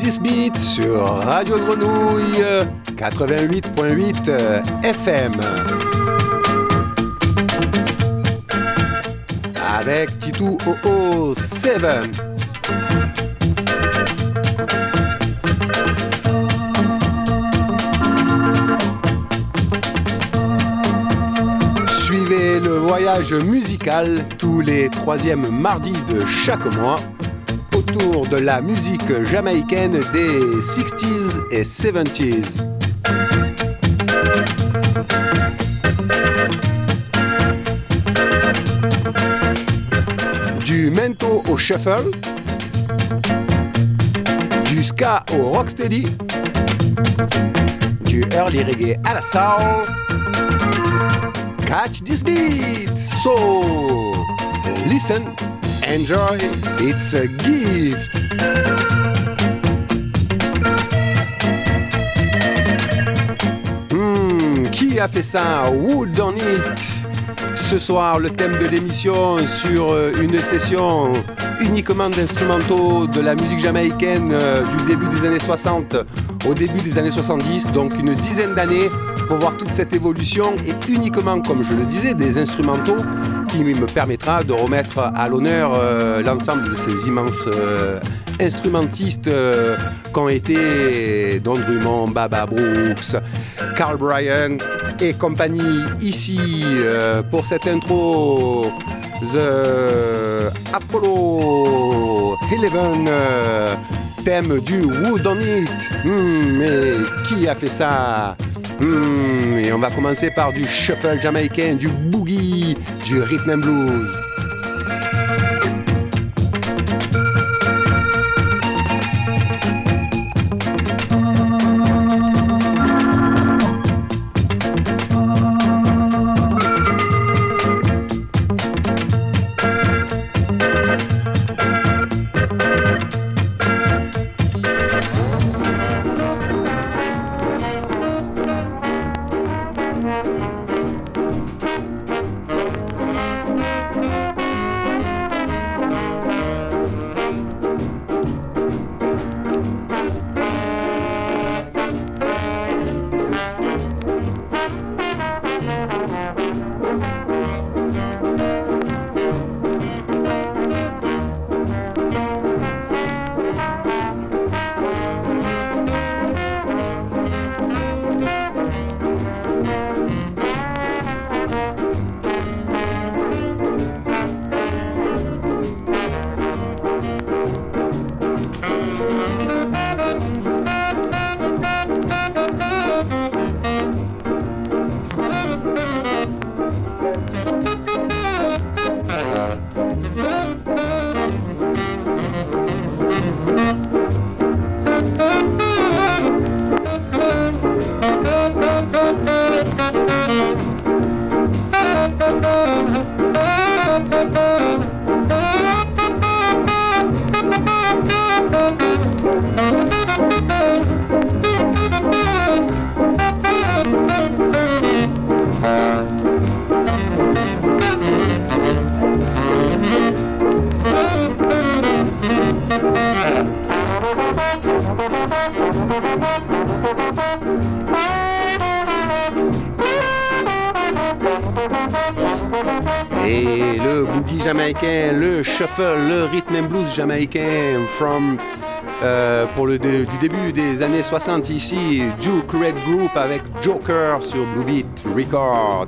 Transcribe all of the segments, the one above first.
10 bits sur Radio Grenouille 88.8 euh, FM. Avec Titou OO 7. Suivez le voyage musical tous les troisièmes mardis de chaque mois de la musique jamaïcaine des 60s et 70s. Du mento au shuffle, du ska au rocksteady, du early reggae à la soul catch this beat. So listen, enjoy, it's a gift. Hmm, qui a fait ça? Wood on it. Ce soir, le thème de l'émission sur euh, une session uniquement d'instrumentaux de la musique jamaïcaine euh, du début des années 60 au début des années 70, donc une dizaine d'années pour voir toute cette évolution et uniquement, comme je le disais, des instrumentaux qui me permettra de remettre à l'honneur euh, l'ensemble de ces immenses euh, instrumentistes euh, qu'ont été Don Drummond, Baba Brooks, Carl Bryan et compagnie ici pour cette intro The Apollo 11 thème du Wood on It. Hmm, mais qui a fait ça? Hmm, et on va commencer par du shuffle jamaïcain, du boogie, du rhythm and blues. Et jamaïcain, le shuffle, le rhythm and blues jamaïcain from, euh, pour le du début des années 60 ici, Duke Red Group avec Joker sur Blue Beat Record.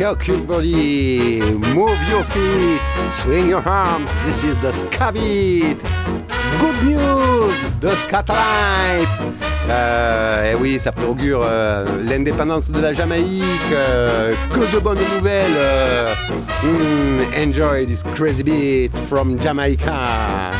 Rock your body, move your feet, swing your arms. This is the ska beat. Good news, the Scatlight. Euh, et eh oui, ça préaugure euh, l'indépendance de la Jamaïque. Euh, que de bonnes nouvelles. Euh, mm, enjoy this crazy beat from Jamaica.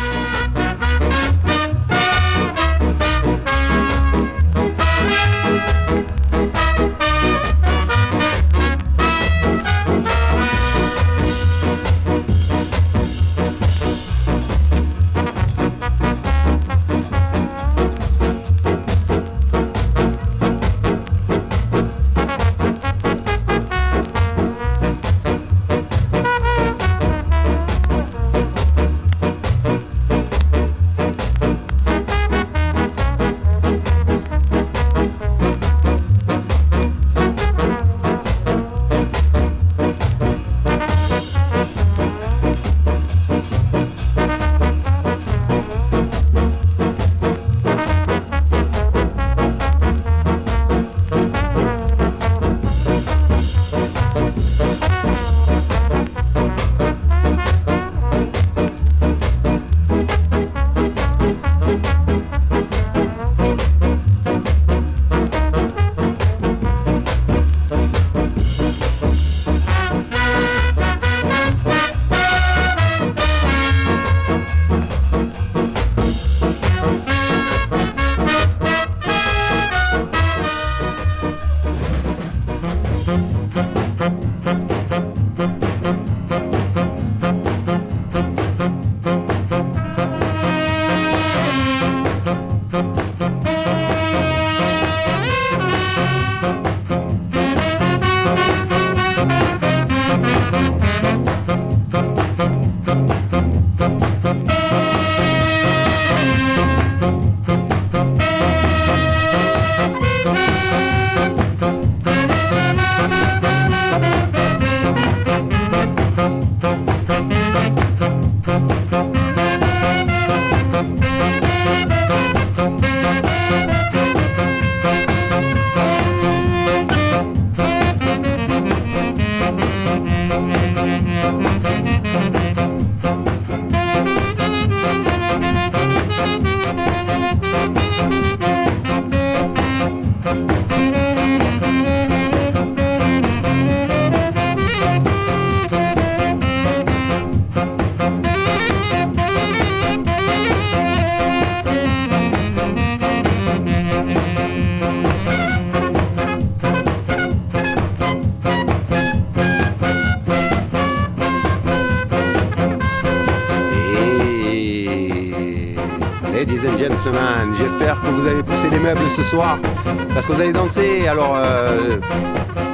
Vous allez danser. Alors, euh,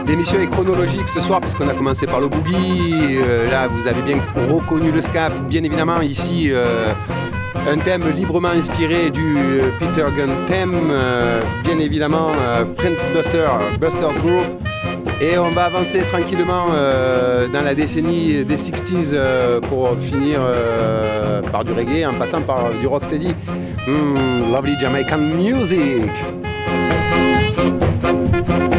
l'émission est chronologique ce soir puisqu'on a commencé par le boogie. Euh, là, vous avez bien reconnu le ska, bien évidemment. Ici, euh, un thème librement inspiré du Peter Gunn thème, bien évidemment Prince Buster, Busters Group. Et on va avancer tranquillement dans la décennie des 60s pour finir par du reggae en passant par du rocksteady. Mm, lovely Jamaican music. Suspense,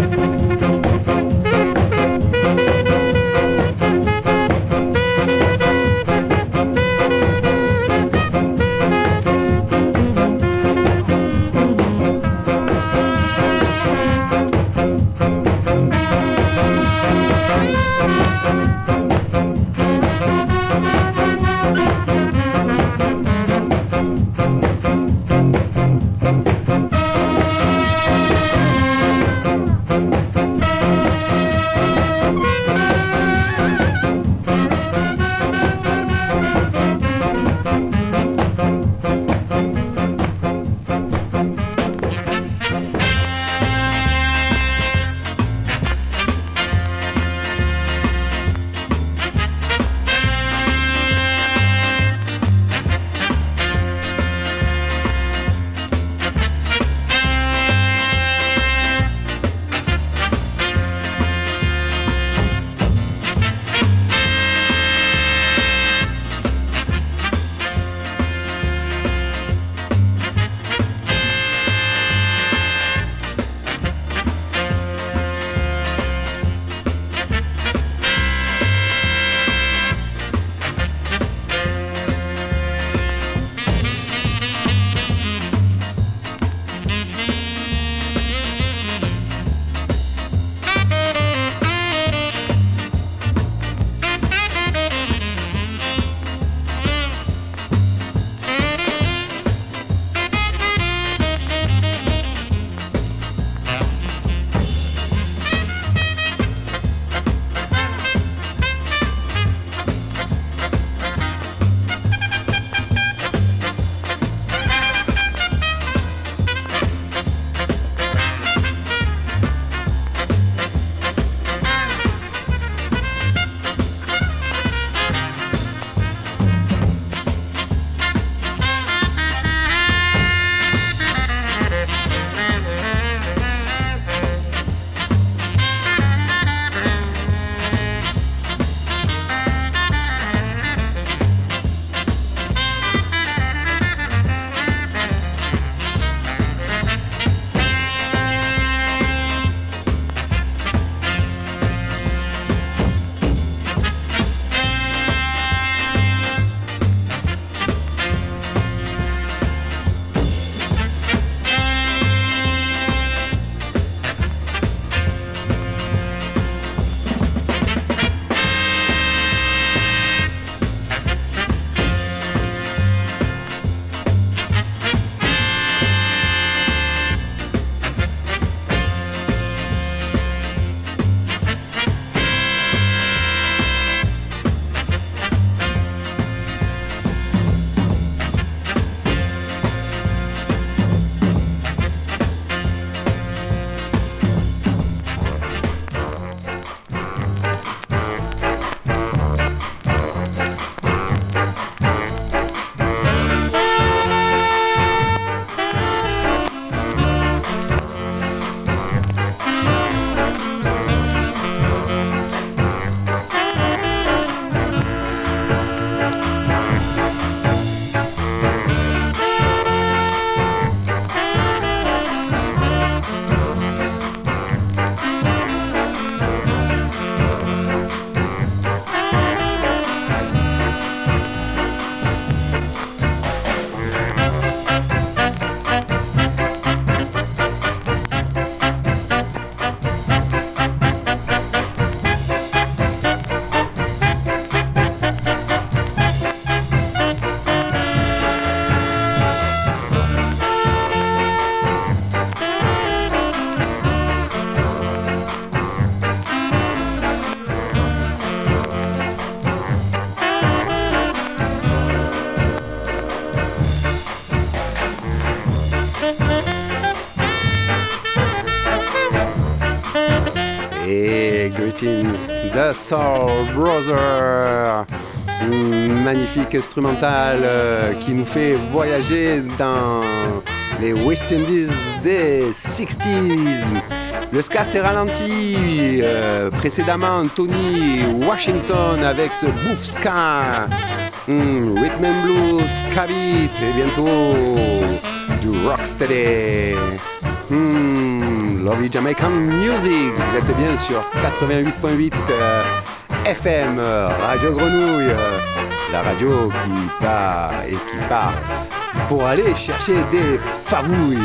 The Soul Brother. Magnifique instrumental euh, qui nous fait voyager dans les West Indies des 60s. Le ska s'est ralenti. Euh, précédemment, Tony Washington avec ce bouffe ska. And blues, cabit et bientôt du rocksteady. Hmm, Jamaican music. Vous êtes bien sur 88.8 FM, Radio Grenouille, la radio qui part et qui part pour aller chercher des favouilles.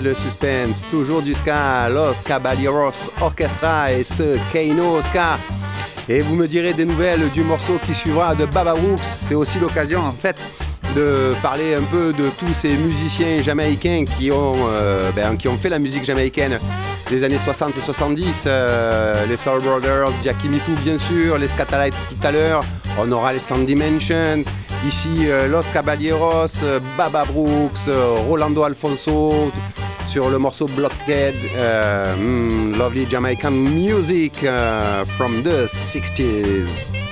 Le suspense. Toujours du ska, Los Caballeros Orchestra et ce Keino Ska. Et vous me direz des nouvelles du morceau qui suivra de Baba Brooks. C'est aussi l'occasion en fait de parler un peu de tous ces musiciens jamaïcains qui ont, euh, ben, qui ont fait la musique jamaïcaine des années 60 et 70. Euh, les Soul Brothers, Jackie Mitou bien sûr, les Scatalites tout à l'heure. On aura les Sound Dimension. Ici, euh, Los Caballeros, Baba Brooks, Rolando Alfonso sur le morceau Blockhead, hmm, Lovely Jamaican Music from the 60s.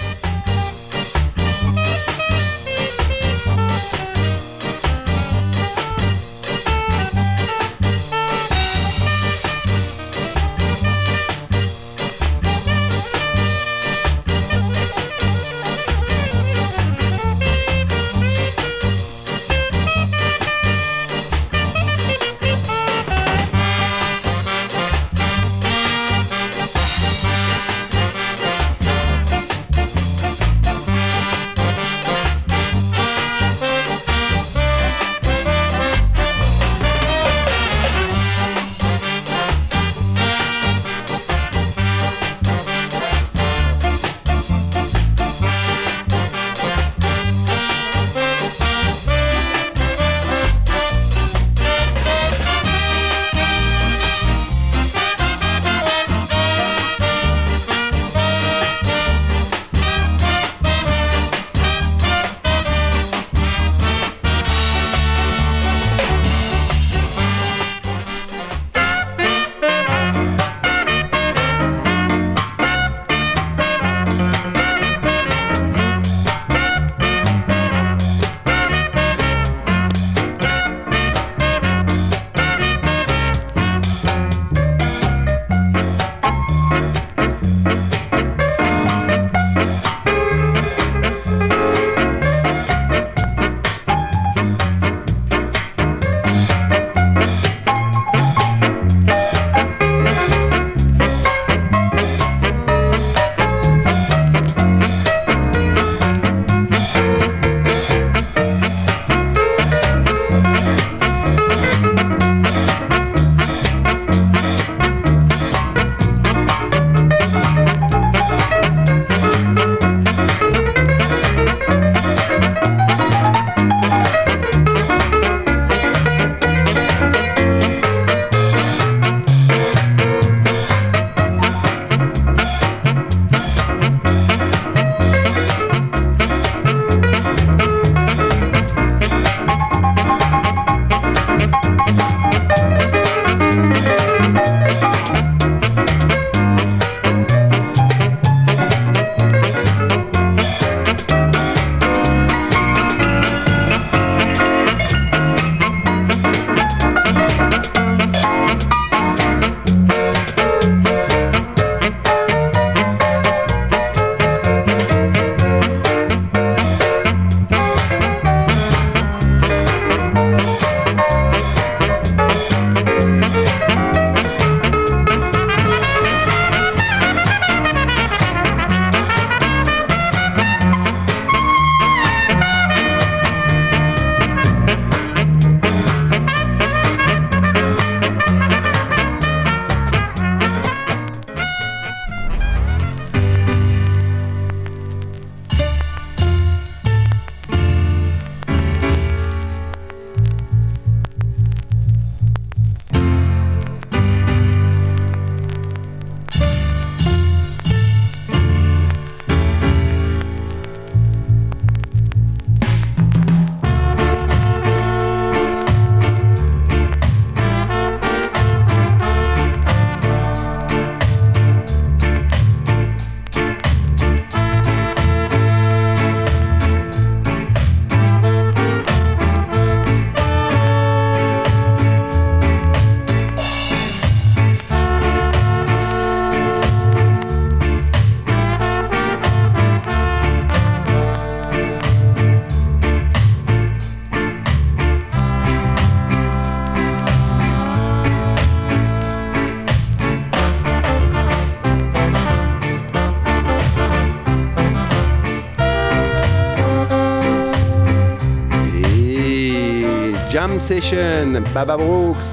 Session, Baba Brooks,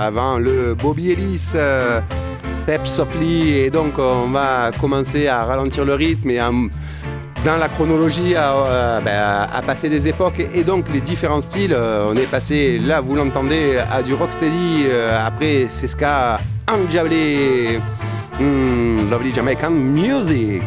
avant le Bobby Ellis, Pep Softly, et donc on va commencer à ralentir le rythme et dans la chronologie ben, à, passer les époques et donc les différents styles. on est passé, là vous l'entendez, à du rocksteady, après c'est enjablé, mm, lovely Jamaican music.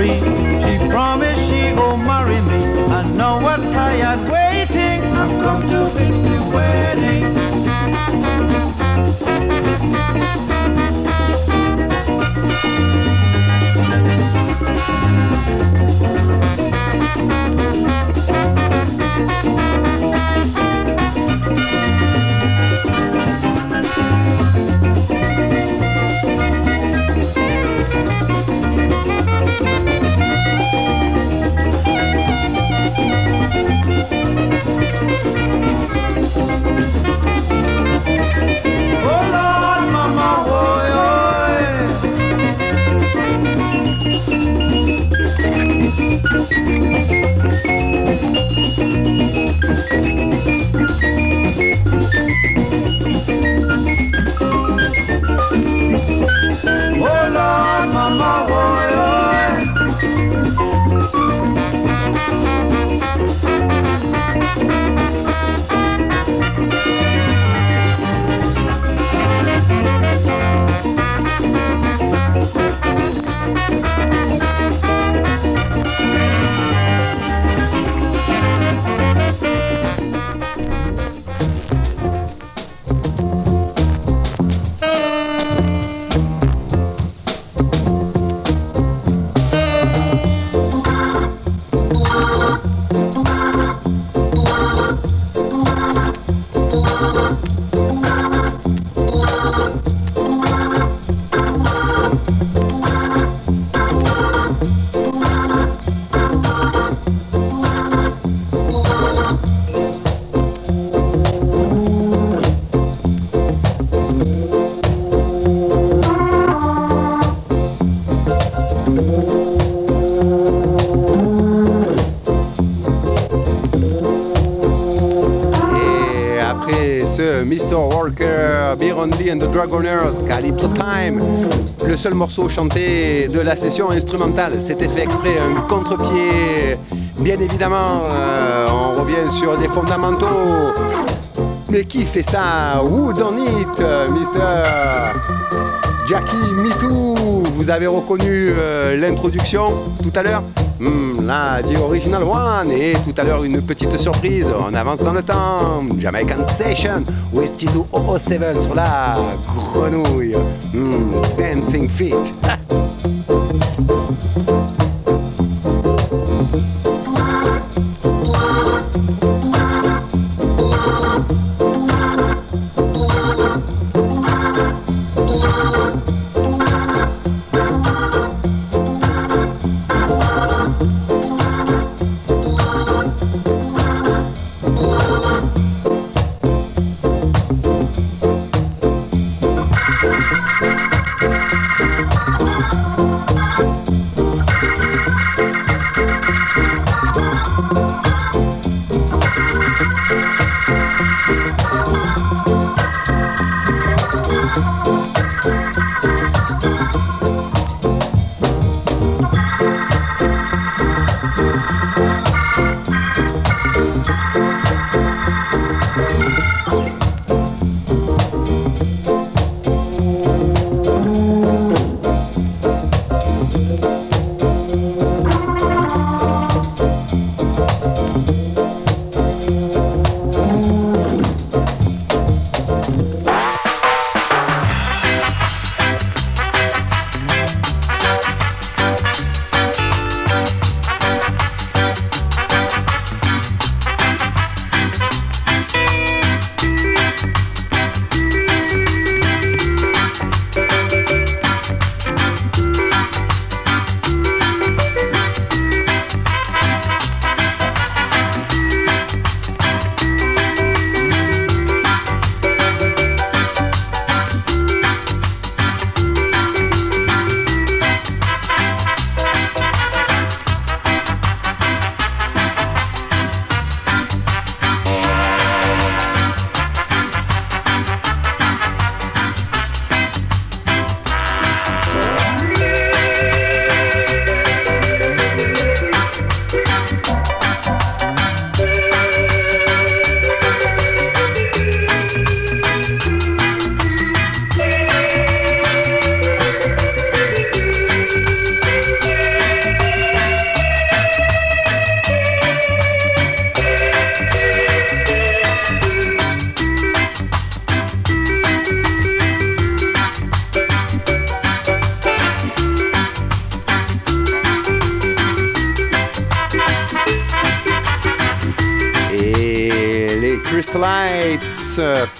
worry. She promised she will marry me. I know I'm tired waiting. I've come to fix the wedding. Dragoners, Calypso Time. Le seul morceau chanté de la session instrumentale. C'était fait exprès, un contre-pied. Bien évidemment, euh, on revient sur des fondamentaux. Mais qui fait ça? Who done it, Mr. Jackie MeToo Vous avez reconnu euh, l'introduction tout à l'heure? Hmm, là, The Original One. Et tout à l'heure, une petite surprise. On avance dans le temps. Jamaican Session with T2007 sur la grenouille. Hmm, dancing Feet.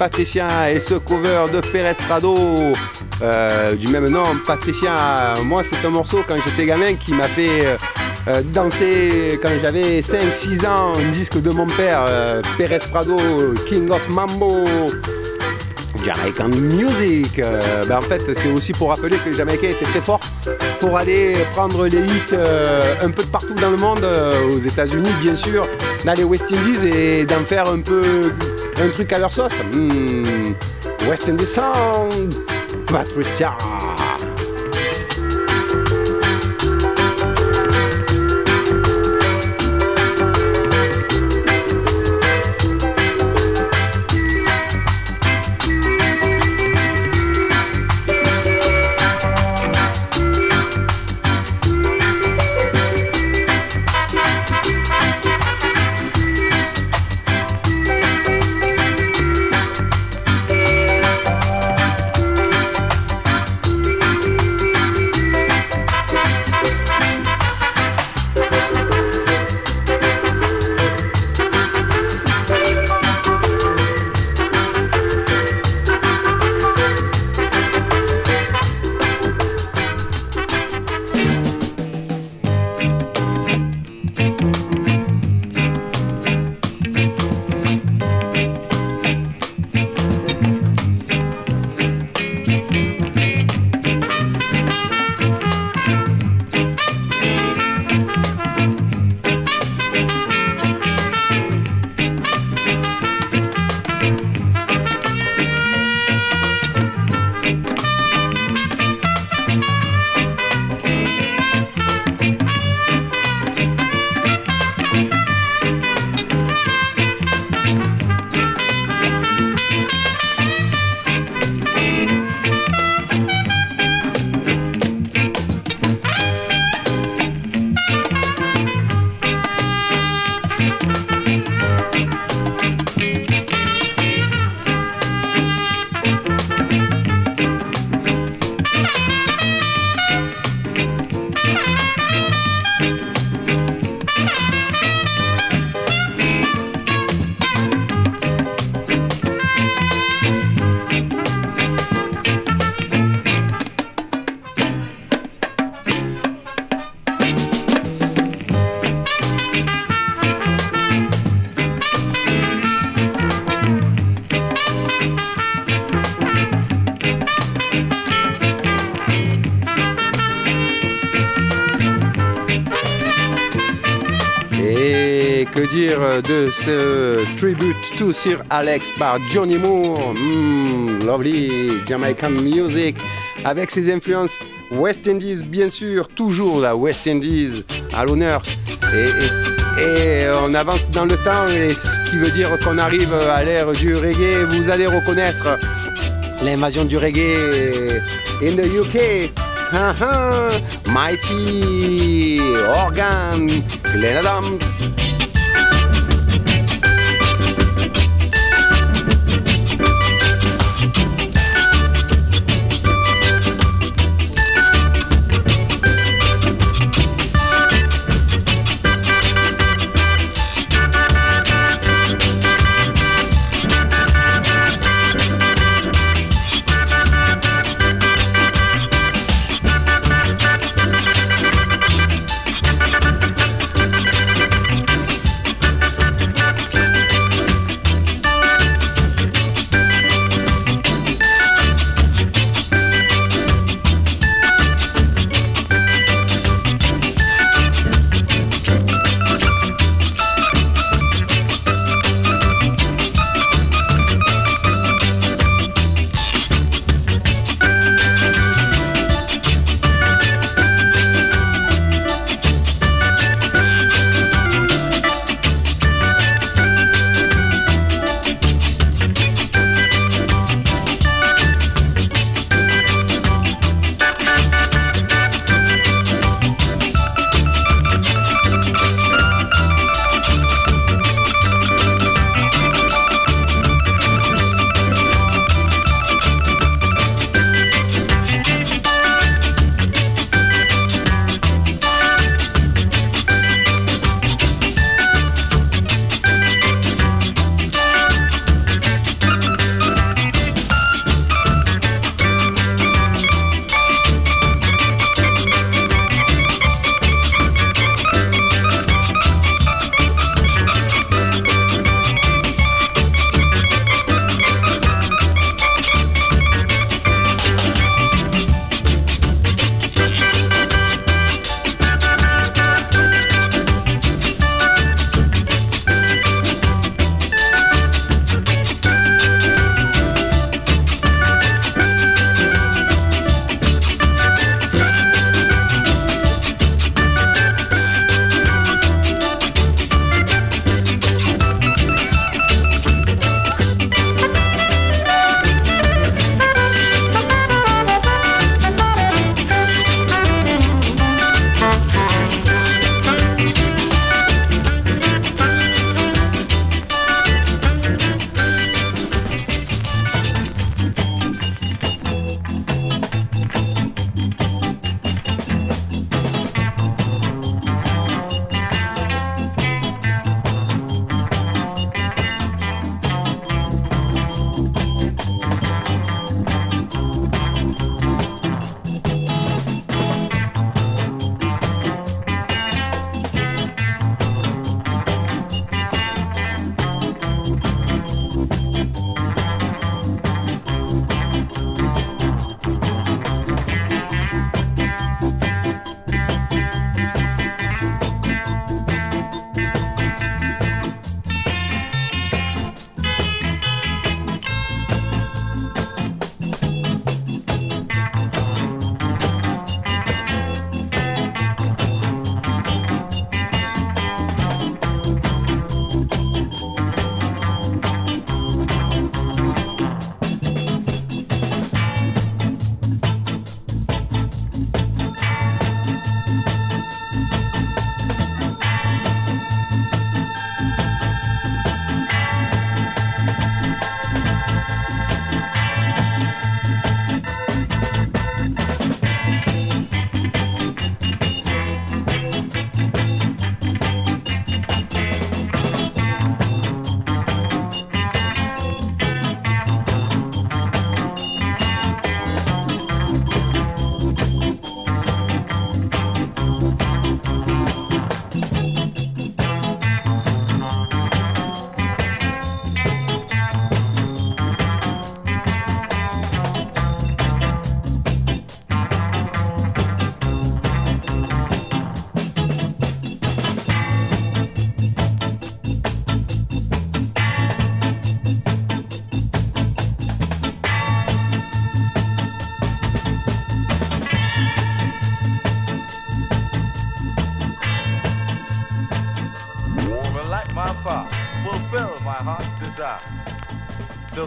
Patricia et ce cover de Pérez Prado euh, du même nom, Patricia. Moi, c'est un morceau quand j'étais gamin qui m'a fait euh, euh, danser quand j'avais 5-6 ans. Un disque de mon père, Pérez Prado, King of Mambo. Jamaican Music. Ben, en fait, c'est aussi pour rappeler que le Jamaïcain était très fort pour aller prendre les hits un peu de partout dans le monde, aux États-Unis bien sûr, dans les West Indies et d'en faire un peu un truc à leur sauce. Mmh. West Indies Sound, Patricia. Tribute to Sir Alex par Johnny Moore hmm, Lovely Jamaican music avec ses influences West Indies, bien sûr, toujours la West Indies à l'honneur. Et, on avance dans le temps, et ce qui veut dire qu'on arrive à l'ère du reggae. Vous allez reconnaître l'invasion du reggae in the UK. Mighty Organ, Glenn Adams.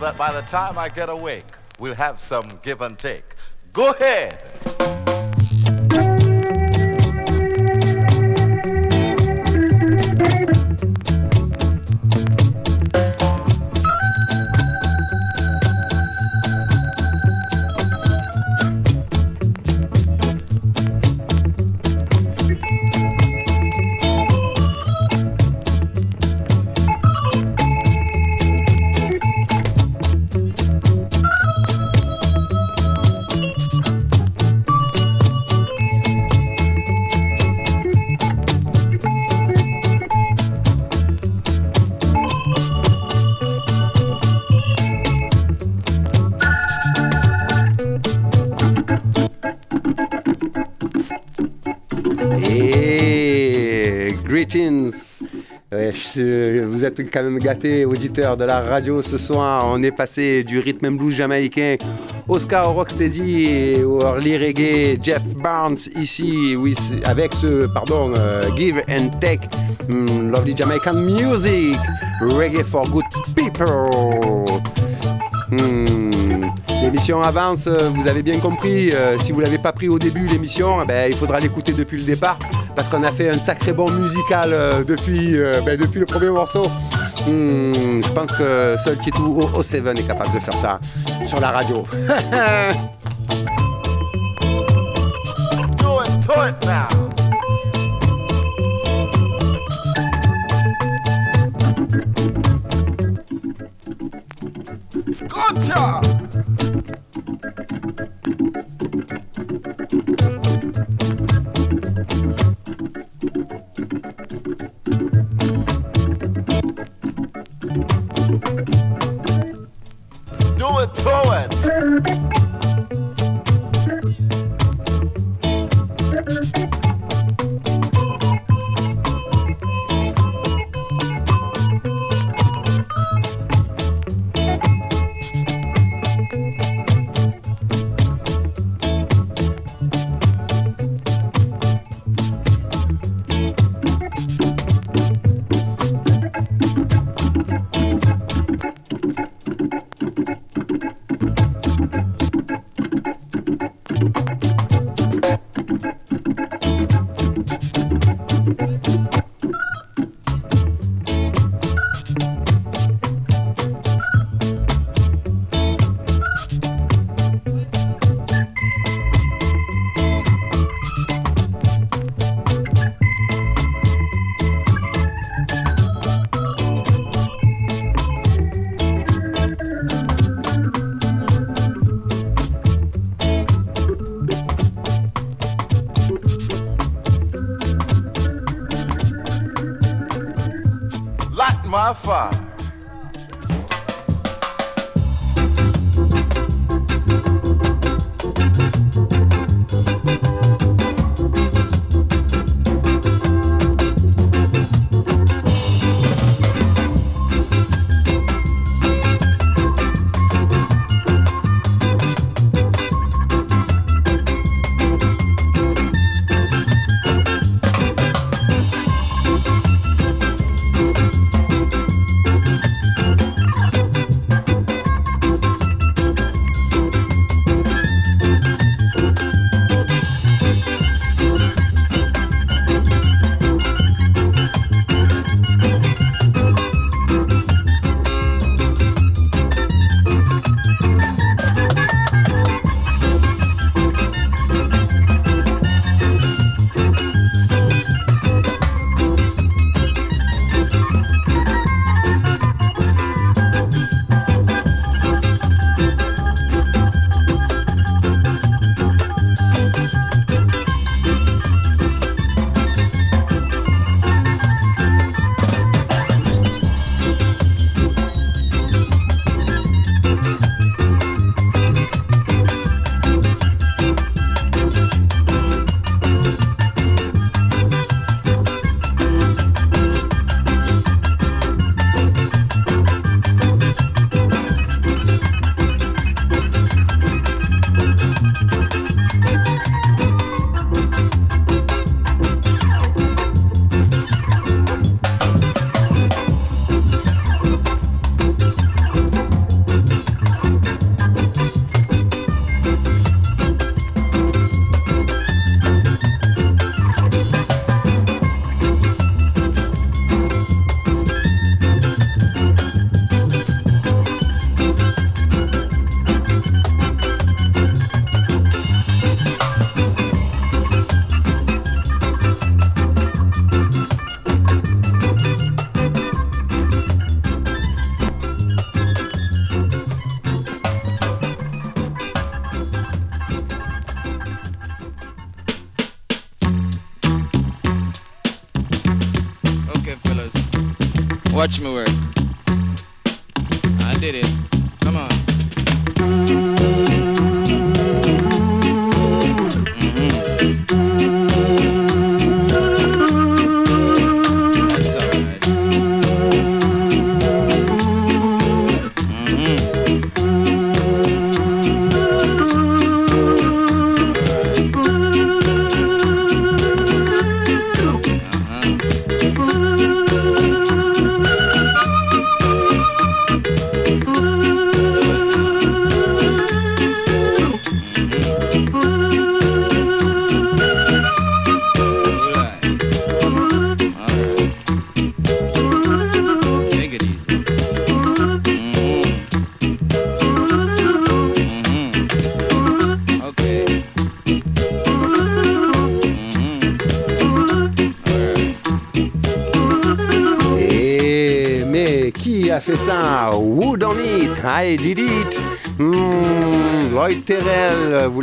That by the time I get awake, we'll have some give and take. Go ahead. Vous êtes quand même gâtés, auditeurs de la radio ce soir. On est passé du rythme blues jamaïcain Oscar Rocksteady au early reggae Jeff Barnes ici, avec ce, pardon, euh, Give and Take, hmm, Lovely Jamaican Music, Reggae for Good People. Hmm. L'émission avance, vous avez bien compris. Euh, si vous l'avez pas pris au début l'émission, eh ben, il faudra l'écouter depuis le départ parce qu'on a fait un sacré bon musical euh, euh, ben, depuis, le premier morceau. Hmm, je pense que seul Kitou O7 est capable de faire ça sur la radio. do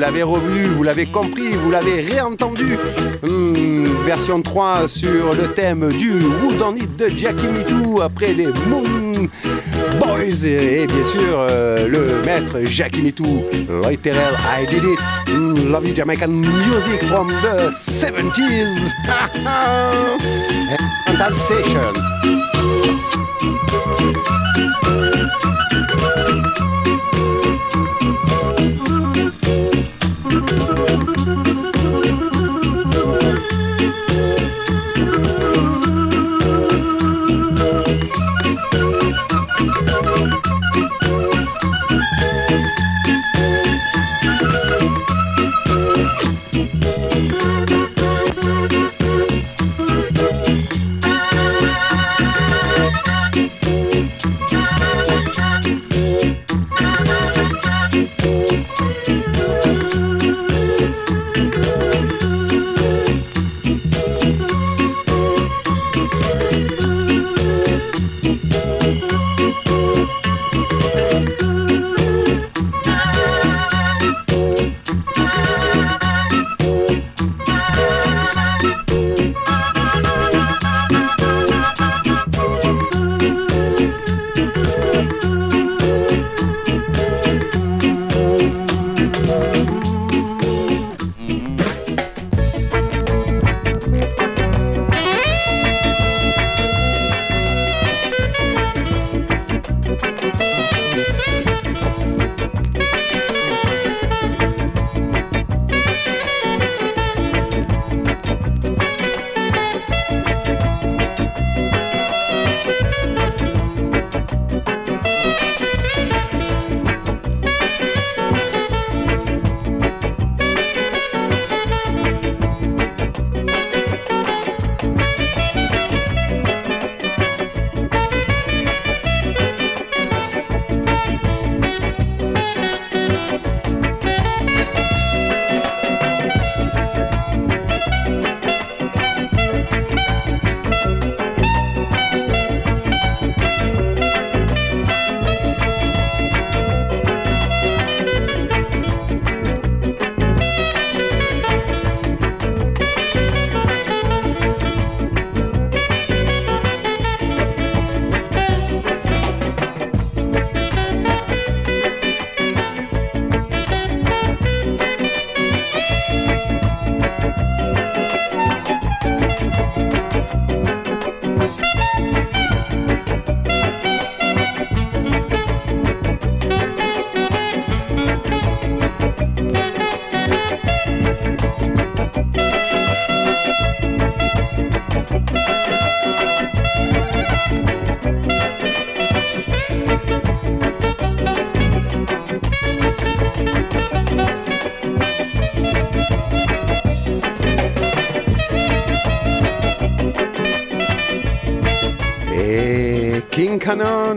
l'avez revu, vous l'avez compris, vous l'avez réentendu. Hmm, version 3 sur le thème du Wood on it de Jackie Mitou après les Moon Boys. Et bien sûr, euh, le maître Jackie Mitou, Lloyd Terrell, I did it. Hmm, lovely Jamaican music from the 70s. And session.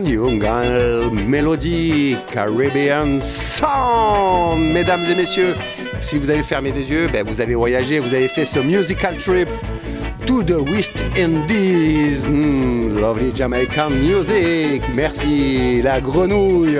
Young Melody, Caribbean Sound. Mesdames et messieurs, si vous avez fermé les yeux, ben vous avez voyagé, vous avez fait ce musical trip to the West Indies. Hmm, lovely Jamaican music. Merci, la grenouille.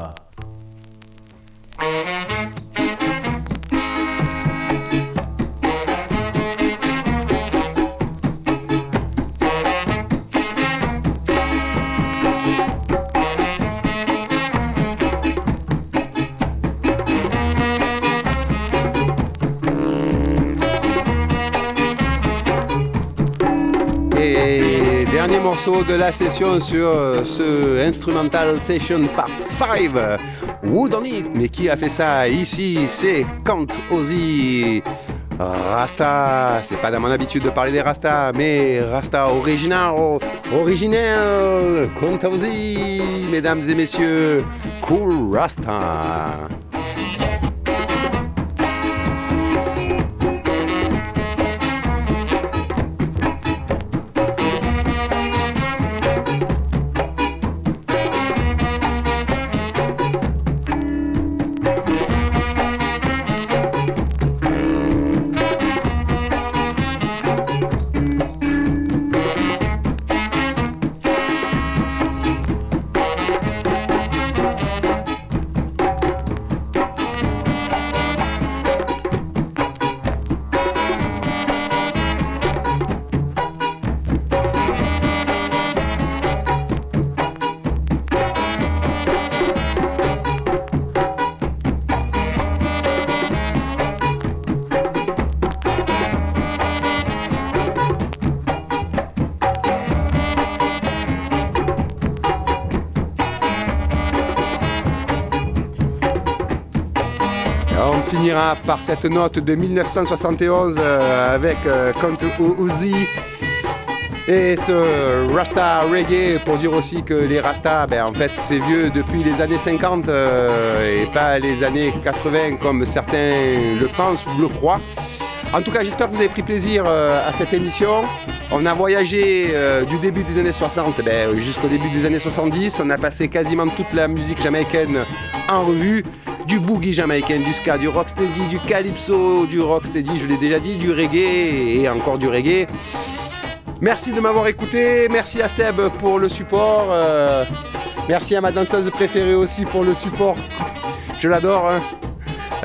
Rasta. Et la session sur euh, ce Instrumental Session Part 5, Wood on It. Mais qui a fait ça ici C'est Kant Ozzy. Rasta, c'est pas dans mon habitude de parler des Rasta, mais Rasta original, originel, Kant Ozzy, mesdames et messieurs, Cool Rasta. Par cette note de 1971 euh, avec euh, Count Uzi et ce Rasta Reggae pour dire aussi que les Rasta, ben, en fait, c'est vieux depuis les années 50 euh, et pas les années 80 comme certains le pensent ou le croient. En tout cas, j'espère que vous avez pris plaisir euh, à cette émission. On a voyagé du début des années 60 ben, jusqu'au début des années 70. On a passé quasiment toute la musique jamaïcaine en revue. Du boogie jamaïcain, du ska, du rocksteady, du calypso, du rocksteady, je l'ai déjà dit, du reggae et encore du reggae. Merci de m'avoir écouté. Merci à Seb pour le support. euh, merci à ma danseuse préférée aussi pour le support. Je l'adore. hein.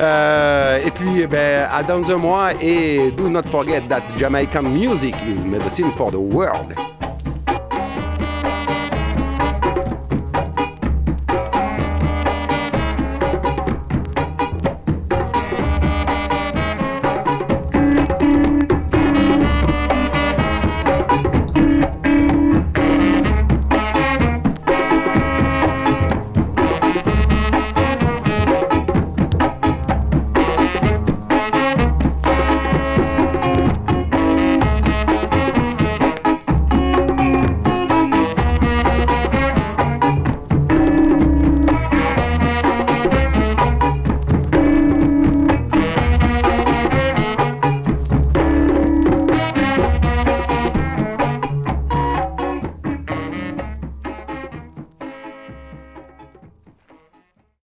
Euh, et puis, eh ben, à dans un mois. Et do not forget that Jamaican music is medicine for the world.